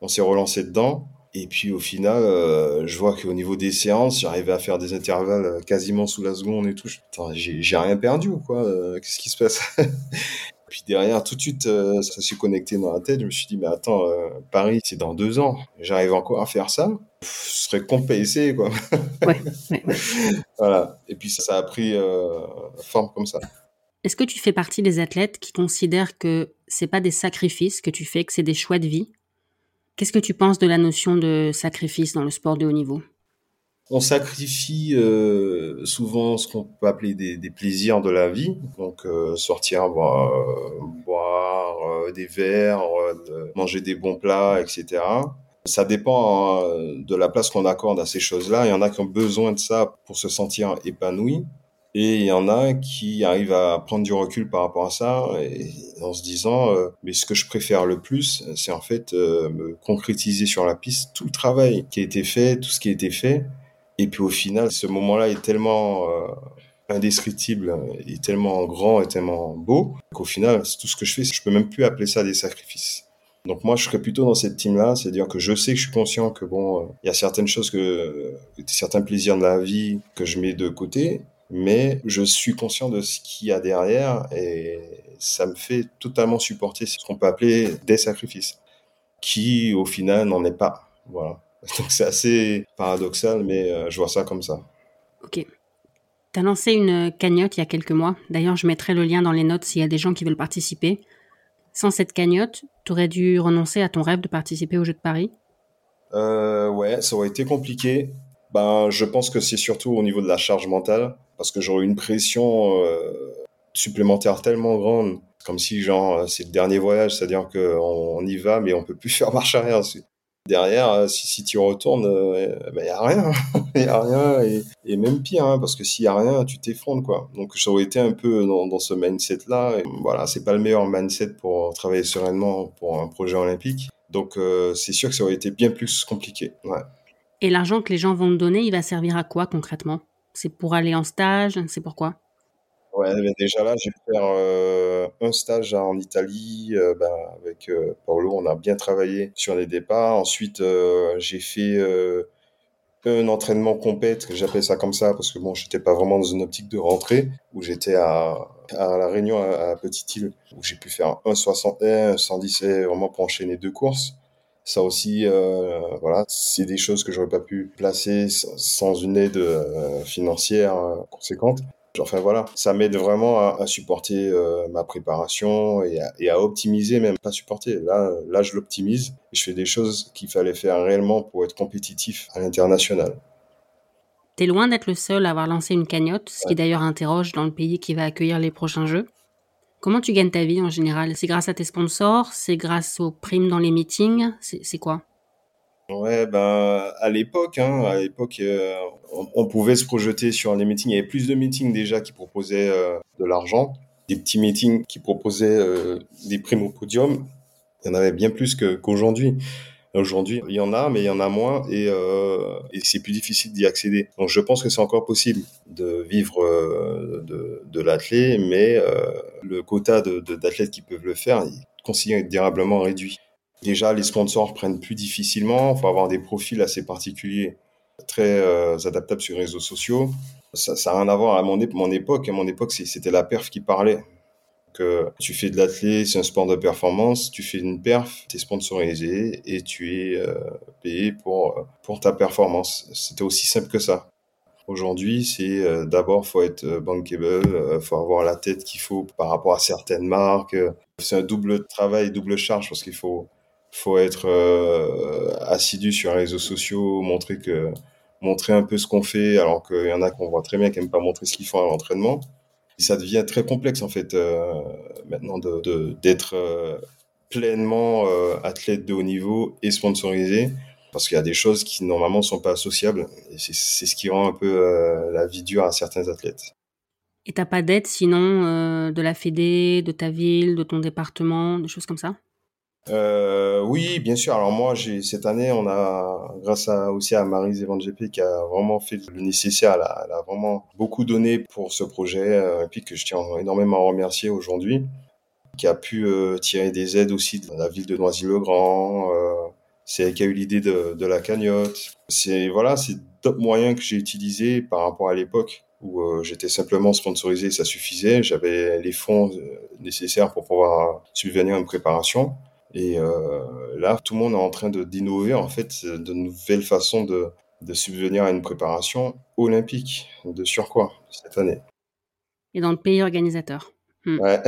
on s'est relancé dedans. Et puis au final, euh, je vois qu'au niveau des séances, j'arrivais à faire des intervalles quasiment sous la seconde et tout. J'ai rien perdu ou quoi euh, Qu'est-ce qui se passe? Puis derrière, tout de suite, euh, ça s'est connecté dans la tête. Je me suis dit, mais attends, Paris, c'est dans deux ans. J'arrive encore à faire ça Ce serait compensé, quoi. Ouais, ouais, ouais. voilà. Et puis ça, ça a pris forme comme ça. Est-ce que tu fais partie des athlètes qui considèrent que c'est pas des sacrifices que tu fais, que c'est des choix de vie? Qu'est-ce que tu penses de la notion de sacrifice dans le sport de haut niveau? On sacrifie euh, souvent ce qu'on peut appeler des, des, plaisirs de la vie, donc euh, sortir boire, euh, boire euh, des verres, euh, manger des bons plats, etc. Ça dépend hein, de la place qu'on accorde à ces choses-là. Il y en a qui ont besoin de ça pour se sentir épanoui. Et il y en a qui arrivent à prendre du recul par rapport à ça et en se disant euh, mais ce que je préfère le plus c'est en fait euh, me concrétiser sur la piste tout le travail qui a été fait, tout ce qui a été fait et puis au final ce moment-là est tellement euh, indescriptible, est tellement grand et tellement beau qu'au final tout ce que je fais, je peux même plus appeler ça des sacrifices. Donc moi, je serais plutôt dans cette team-là, c'est-à-dire que je sais que je suis conscient que bon, il y a certaines choses que, certains plaisirs de la vie que je mets de côté, mais je suis conscient de ce qu'il y a derrière et ça me fait totalement supporter ce qu'on peut appeler des sacrifices, qui au final n'en est pas. Voilà. Donc c'est assez paradoxal, mais euh, je vois ça comme ça. Ok. Tu as lancé une cagnotte il y a quelques mois. D'ailleurs, je mettrai le lien dans les notes s'il y a des gens qui veulent participer. Sans cette cagnotte, tu aurais dû renoncer à ton rêve de participer aux Jeux de Paris? Euh, Ouais, ça aurait été compliqué. Ben, je pense que c'est surtout au niveau de la charge mentale parce que j'aurais une pression euh, supplémentaire tellement grande, comme si genre c'est le dernier voyage, c'est-à-dire qu'on on y va mais on peut plus faire marche arrière. Derrière, euh, si, si tu retournes, il euh, ben y a rien, il y a rien et, même pire, hein, parce que s'il y a rien, tu t'effondres quoi. Donc j'aurais été un peu dans, dans ce mindset là. Et voilà, c'est pas le meilleur mindset pour travailler sereinement pour un projet olympique. Donc euh, c'est sûr que ça aurait été bien plus compliqué. Et l'argent que les gens vont te donner, il va servir à quoi concrètement? C'est pour aller en stage? C'est pourquoi Ouais, déjà là, j'ai fait euh, un stage en Italie euh, ben, avec euh, Paolo. On a bien travaillé sur les départs. Ensuite, euh, j'ai fait un entraînement compète, j'appelle ça comme ça, parce que bon, j'étais pas vraiment dans une optique de rentrée, où j'étais à, La Réunion, à, à Petite-Île, où j'ai pu faire un 61, un 110, vraiment pour enchaîner deux courses. Ça aussi, voilà, c'est des choses que j'aurais pas pu placer sans une aide financière conséquente. Enfin voilà, ça m'aide vraiment à, à supporter euh, ma préparation et à, et à, optimiser même, pas supporter. Là, là je l'optimise. Je fais des choses qu'il fallait faire réellement pour être compétitif à l'international. T'es loin d'être le seul à avoir lancé une cagnotte, ce ouais. qui d'ailleurs interroge dans le pays qui va accueillir les prochains Jeux. Comment tu gagnes ta vie en général? C'est grâce à tes sponsors? C'est grâce aux primes dans les meetings? C'est quoi? Ouais, ben à l'époque, hein, à l'époque, euh, on, pouvait se projeter sur les meetings. Il y avait plus de meetings déjà qui proposaient euh, de l'argent, des petits meetings qui proposaient euh, des primes au podium. Il y en avait bien plus qu'aujourd'hui. Aujourd'hui, il y en a, mais il y en a moins et, c'est plus difficile d'y accéder. Donc, je pense que c'est encore possible de vivre de, l'athlète, mais le quota d'athlètes qui peuvent le faire est considérablement réduit. Déjà, les sponsors prennent plus difficilement. Il faut avoir des profils assez particuliers, très euh, adaptables sur les réseaux sociaux. Ça n'a rien à voir à mon, époque. À mon époque, c'était la perf qui parlait que tu fais de l'athlète, c'est un sport de performance, tu fais une perf, tu es sponsorisé et tu es euh, payé pour, pour ta performance. C'était aussi simple que ça. Aujourd'hui, c'est euh, d'abord faut être bankable, euh, faut avoir la tête qu'il faut par rapport à certaines marques. C'est un double travail, double charge parce qu'il faut faut être euh, assidu sur les réseaux sociaux, montrer que montrer un peu ce qu'on fait, alors qu'il y en a qu'on voit très bien qui n'aiment pas montrer ce qu'ils font à l'entraînement. Ça devient très complexe en fait euh, maintenant de d'être euh, pleinement athlète de haut niveau et sponsorisé. Parce qu'il y a des choses qui normalement sont pas associables. Et c'est ce qui rend un peu la vie dure à certains athlètes. Et t'as pas d'aide sinon de la Fédé, de ta ville, de ton département, des choses comme ça? Euh, oui, bien sûr. Alors moi, j'ai cette année, on a, grâce à, aussi à Marie GP qui a vraiment fait le nécessaire, elle a, elle a vraiment beaucoup donné pour ce projet, euh, puis que je tiens énormément à remercier aujourd'hui, qui a pu euh, tirer des aides aussi de la ville de Noisy-le-Grand. Euh, c'est elle qui a eu l'idée de, de, la cagnotte. C'est voilà, c'est d'autres moyens que j'ai utilisés par rapport à l'époque où j'étais simplement sponsorisé, ça suffisait. J'avais les fonds nécessaires pour pouvoir subvenir à une préparation. Et euh, là, tout le monde est en train de d'innover en fait de nouvelles façons de, de subvenir à une préparation olympique de surcroît cette année. Et dans le pays organisateur. Hmm. Ouais.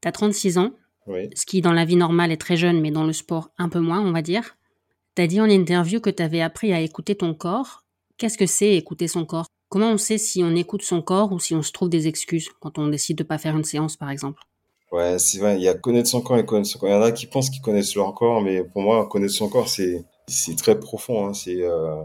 tu as 36 ans, oui. ce qui dans la vie normale est très jeune, mais dans le sport un peu moins, on va dire. Tu as dit en interview que tu avais appris à écouter ton corps. Qu'est-ce que c'est écouter son corps? Comment on sait si on écoute son corps ou si on se trouve des excuses quand on décide de pas faire une séance, par exemple? Ouais, c'est vrai. Il y a connaître son corps et connaître son corps. Il y en a qui pensent qu'ils connaissent leur corps, mais pour moi, connaître son corps, c'est c'est très profond. Hein. C'est euh,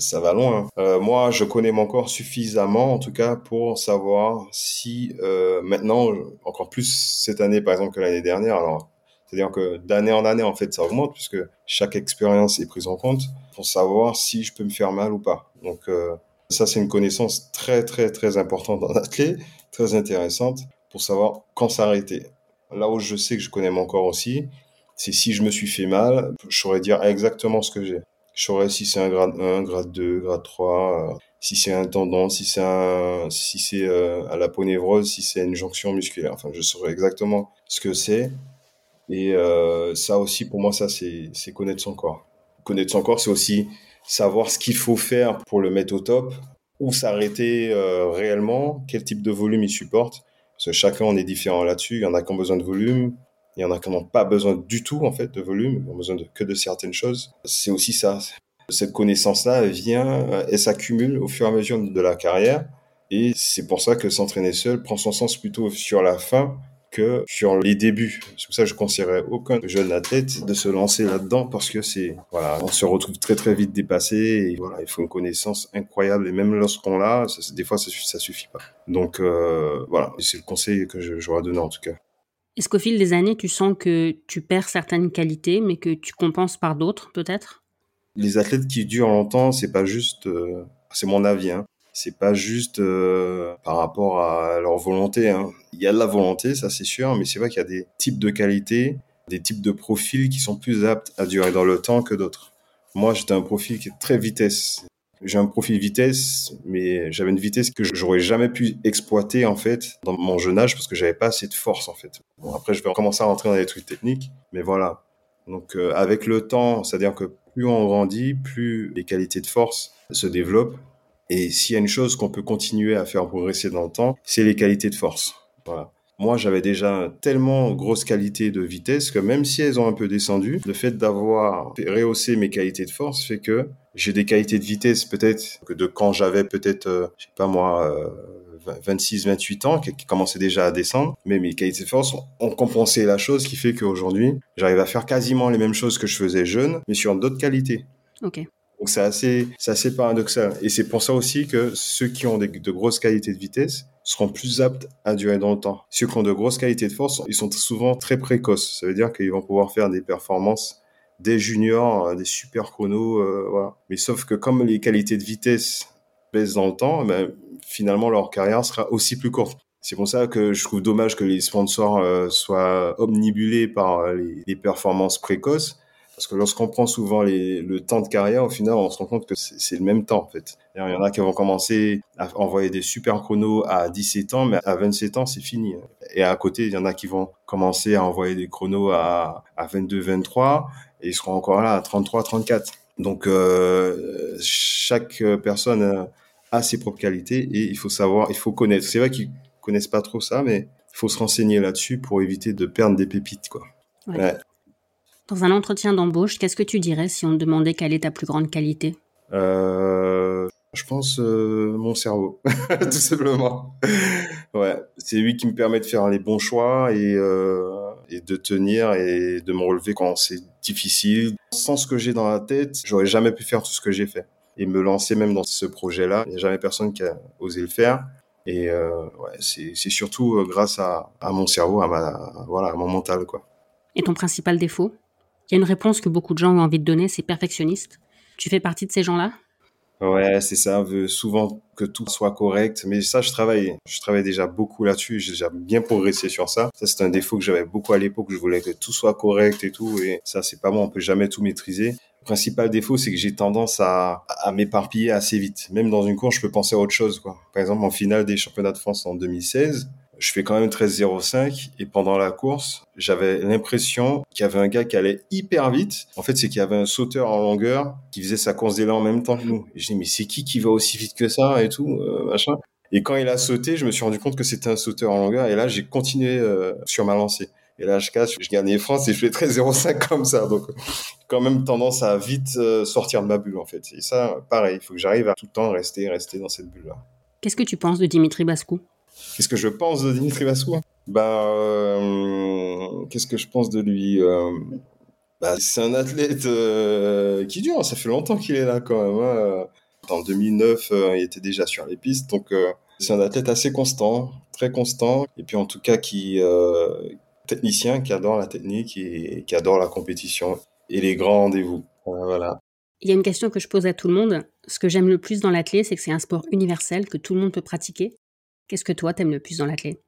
ça va loin. Hein. Euh, moi, je connais mon corps suffisamment, en tout cas, pour savoir si euh, maintenant, encore plus cette année, par exemple, que l'année dernière. Alors, c'est-à-dire que d'année en année, en fait, ça augmente puisque chaque expérience est prise en compte pour savoir si je peux me faire mal ou pas. Donc, euh, ça, c'est une connaissance très, très, très importante dans l'athlète, très intéressante pour savoir quand s'arrêter. Là où je sais que je connais mon corps aussi, c'est si je me suis fait mal, je saurais dire exactement ce que j'ai. Je saurais si c'est un grade 1, grade 2, grade 3, euh, si c'est un tendon, si c'est si euh, à la ponévrose, si c'est une jonction musculaire. Enfin, je saurais exactement ce que c'est. Et euh, ça aussi, pour moi, ça, c'est connaître son corps. Connaître son corps, c'est aussi savoir ce qu'il faut faire pour le mettre au top, où s'arrêter réellement, quel type de volume il supporte. Que chacun, on est différent là-dessus. Il y en a qui ont besoin de volume, il y en a qui n'ont pas besoin du tout, en fait, de volume, ils ont besoin de, que de certaines choses. C'est aussi ça. Cette connaissance-là, vient, elle s'accumule au fur et à mesure de la carrière. Et c'est pour ça que s'entraîner seul prend son sens plutôt sur la fin que sur les débuts. C'est pour ça que je conseillerais aucun jeune athlète de se lancer là-dedans parce que c'est, voilà, on se retrouve très très vite dépassé et voilà, il faut une connaissance incroyable et même lorsqu'on l'a, des fois ça, ça suffit pas. Donc euh, voilà, c'est le conseil que j'aurais donné en tout cas. Est-ce qu'au fil des années, tu sens que tu perds certaines qualités, mais que tu compenses par d'autres, peut-être? Les athlètes qui durent longtemps, c'est pas juste, euh, c'est mon avis, hein, c'est pas juste euh, par rapport à leur volonté. Hein. Il y a de la volonté, ça c'est sûr, mais c'est vrai qu'il y a des types de qualités, des types de profils qui sont plus aptes à durer dans le temps que d'autres. Moi, j'étais un profil qui est très vitesse. J'ai un profil vitesse, mais j'avais une vitesse que j'aurais jamais pu exploiter en fait dans mon jeune âge parce que j'avais pas assez de force en fait. Bon, après, je vais commencer à rentrer dans les trucs techniques, mais voilà. Donc, euh, avec le temps, c'est-à-dire que plus on grandit, plus les qualités de force se développent et s'il y a une chose qu'on peut continuer à faire progresser dans le temps, c'est les qualités de force. Voilà. Moi, j'avais déjà tellement grosse qualité de vitesse que même si elles ont un peu descendu, le fait d'avoir rehaussé mes qualités de force fait que j'ai des qualités de vitesse peut-être que de quand j'avais peut-être, euh, je sais pas moi, euh, 26, 28 ans, qui, commençaient déjà à descendre, mais mes qualités de force ont compensé la chose qui fait qu'aujourd'hui, j'arrive à faire quasiment les mêmes choses que je faisais jeune, mais sur d'autres qualités. Ok. Donc c'est assez, c'est assez paradoxal. Et c'est pour ça aussi que ceux qui ont de grosses qualités de vitesse seront plus aptes à durer dans le temps. Ceux qui ont de grosses qualités de force, ils sont souvent très précoces. Ça veut dire qu'ils vont pouvoir faire des performances des juniors, euh, des super chronos, euh, voilà. Mais sauf que comme les qualités de vitesse baissent dans le temps, ben, finalement leur carrière sera aussi plus courte. C'est pour ça que je trouve dommage que les sponsors euh, soient omnibulés par les performances précoces parce que lorsqu'on prend souvent les, le temps de carrière, au final, on se rend compte que c'est le même temps, en fait. Il y en a qui vont commencer à envoyer des super chronos à 17 ans, mais à 27 ans, c'est fini. Et à côté, il y en a qui vont commencer à envoyer des chronos à, à 22, 23, et ils seront encore là à 33, 34. Donc, euh, chaque personne a ses propres qualités et il faut savoir, il faut connaître. C'est vrai qu'ils connaissent pas trop ça, mais il faut se renseigner là-dessus pour éviter de perdre des pépites, quoi. Ouais. Ouais. Dans un entretien d'embauche, qu'est-ce que tu dirais si on te demandait quelle est ta plus grande qualité? Euh, Je pense euh, mon cerveau, tout simplement. ouais, c'est lui qui me permet de faire les bons choix et, euh, et de tenir et de me relever quand c'est difficile. Sans ce que j'ai dans la tête, j'aurais jamais pu faire tout ce que j'ai fait et me lancer même dans ce projet-là. Il n'y a jamais personne qui a osé le faire. Et euh, ouais, c'est surtout grâce à, à mon cerveau, à ma voilà, à mon mental, quoi. Et ton principal défaut? Il y a une réponse que beaucoup de gens ont envie de donner, c'est perfectionniste. Tu fais partie de ces gens-là? Ouais, c'est ça. On veut souvent que tout soit correct. Mais ça, je travaille. Je travaille déjà beaucoup là-dessus. J'ai déjà bien progressé sur ça. Ça, c'est un défaut que j'avais beaucoup à l'époque. Je voulais que tout soit correct et tout. Et ça, c'est pas bon. On peut jamais tout maîtriser. Le principal défaut, c'est que j'ai tendance à, à m'éparpiller assez vite. Même dans une course, je peux penser à autre chose, quoi. Par exemple, en finale des championnats de France en 2016, je fais quand même 13,05 et pendant la course, j'avais l'impression qu'il y avait un gars qui allait hyper vite. En fait, c'est qu'il y avait un sauteur en longueur qui faisait sa course d'élan en même temps que nous. Et je dis mais c'est qui qui va aussi vite que ça et tout euh, machin. Et quand il a sauté, je me suis rendu compte que c'était un sauteur en longueur et là j'ai continué euh, sur ma lancée. Et là, je casse, je gagnais France et je fais 13,05 comme ça. Donc, quand même tendance à vite euh, sortir de ma bulle, en fait. Et ça, pareil, il faut que j'arrive à tout le temps rester, rester dans cette bulle-là. Qu'est-ce que tu penses de Dimitri Bascou? Qu'est-ce que je pense de Dimitri Vasco Ben, euh, qu'est-ce que je pense de lui bah, C'est un athlète euh, qui dure. Ça fait longtemps qu'il est là quand même. Hein. En 2009, il était déjà sur les pistes. Donc, c'est un athlète assez constant, très constant. Et puis, en tout cas, qui technicien, qui adore la technique et qui adore la compétition et les grands rendez-vous. Voilà. Il y a une question que je pose à tout le monde. Ce que j'aime le plus dans l'athlète, c'est que c'est un sport universel que tout le monde peut pratiquer. Qu'est-ce que toi, t'aimes le plus dans l'athlète?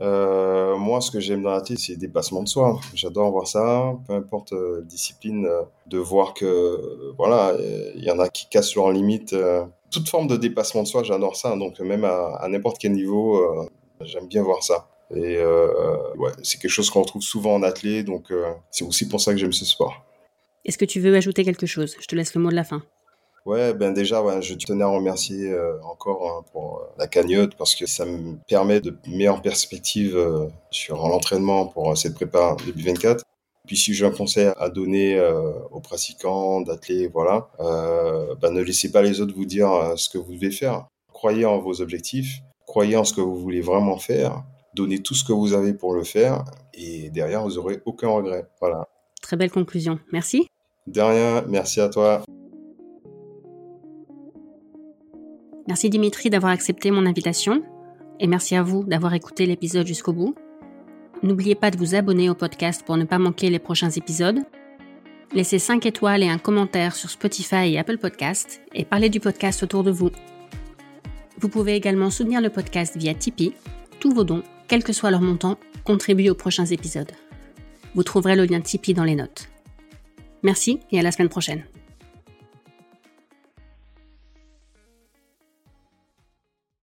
Euh, moi, ce que j'aime dans l'athlète, c'est le dépassement de soi. J'adore voir ça, peu importe euh, discipline, euh, de voir que, euh, voilà, il y en a qui cassent leurs limites. toute forme de dépassement de soi, j'adore ça. Donc, même à, à n'importe quel niveau, j'aime bien voir ça. Et ouais, c'est quelque chose qu'on retrouve souvent en athlète, donc c'est aussi pour ça que j'aime ce sport. Est-ce que tu veux ajouter quelque chose? Je te laisse le mot de la fin. Ouais, ben déjà, ouais, je tenais à remercier euh, encore hein, pour euh, la cagnotte parce que ça me permet de mettre en perspective euh, sur l'entraînement pour cette prépa début 24. Puis si j'ai un conseil à donner aux pratiquants, d'athlètes, voilà, ben ne laissez pas les autres vous dire ce que vous devez faire. Croyez en vos objectifs, croyez en ce que vous voulez vraiment faire, donnez tout ce que vous avez pour le faire et derrière vous aurez aucun regret. Voilà. Très belle conclusion. Merci. De rien, merci à toi. Merci Dimitri d'avoir accepté mon invitation et merci à vous d'avoir écouté l'épisode jusqu'au bout. N'oubliez pas de vous abonner au podcast pour ne pas manquer les prochains épisodes. Laissez 5 étoiles et un commentaire sur Spotify et Apple Podcast et parlez du podcast autour de vous. Vous pouvez également soutenir le podcast via Tipeee. Tous vos dons, quel que soit leur montant, contribuent aux prochains épisodes. Vous trouverez le lien Tipeee dans les notes. Merci et à la semaine prochaine.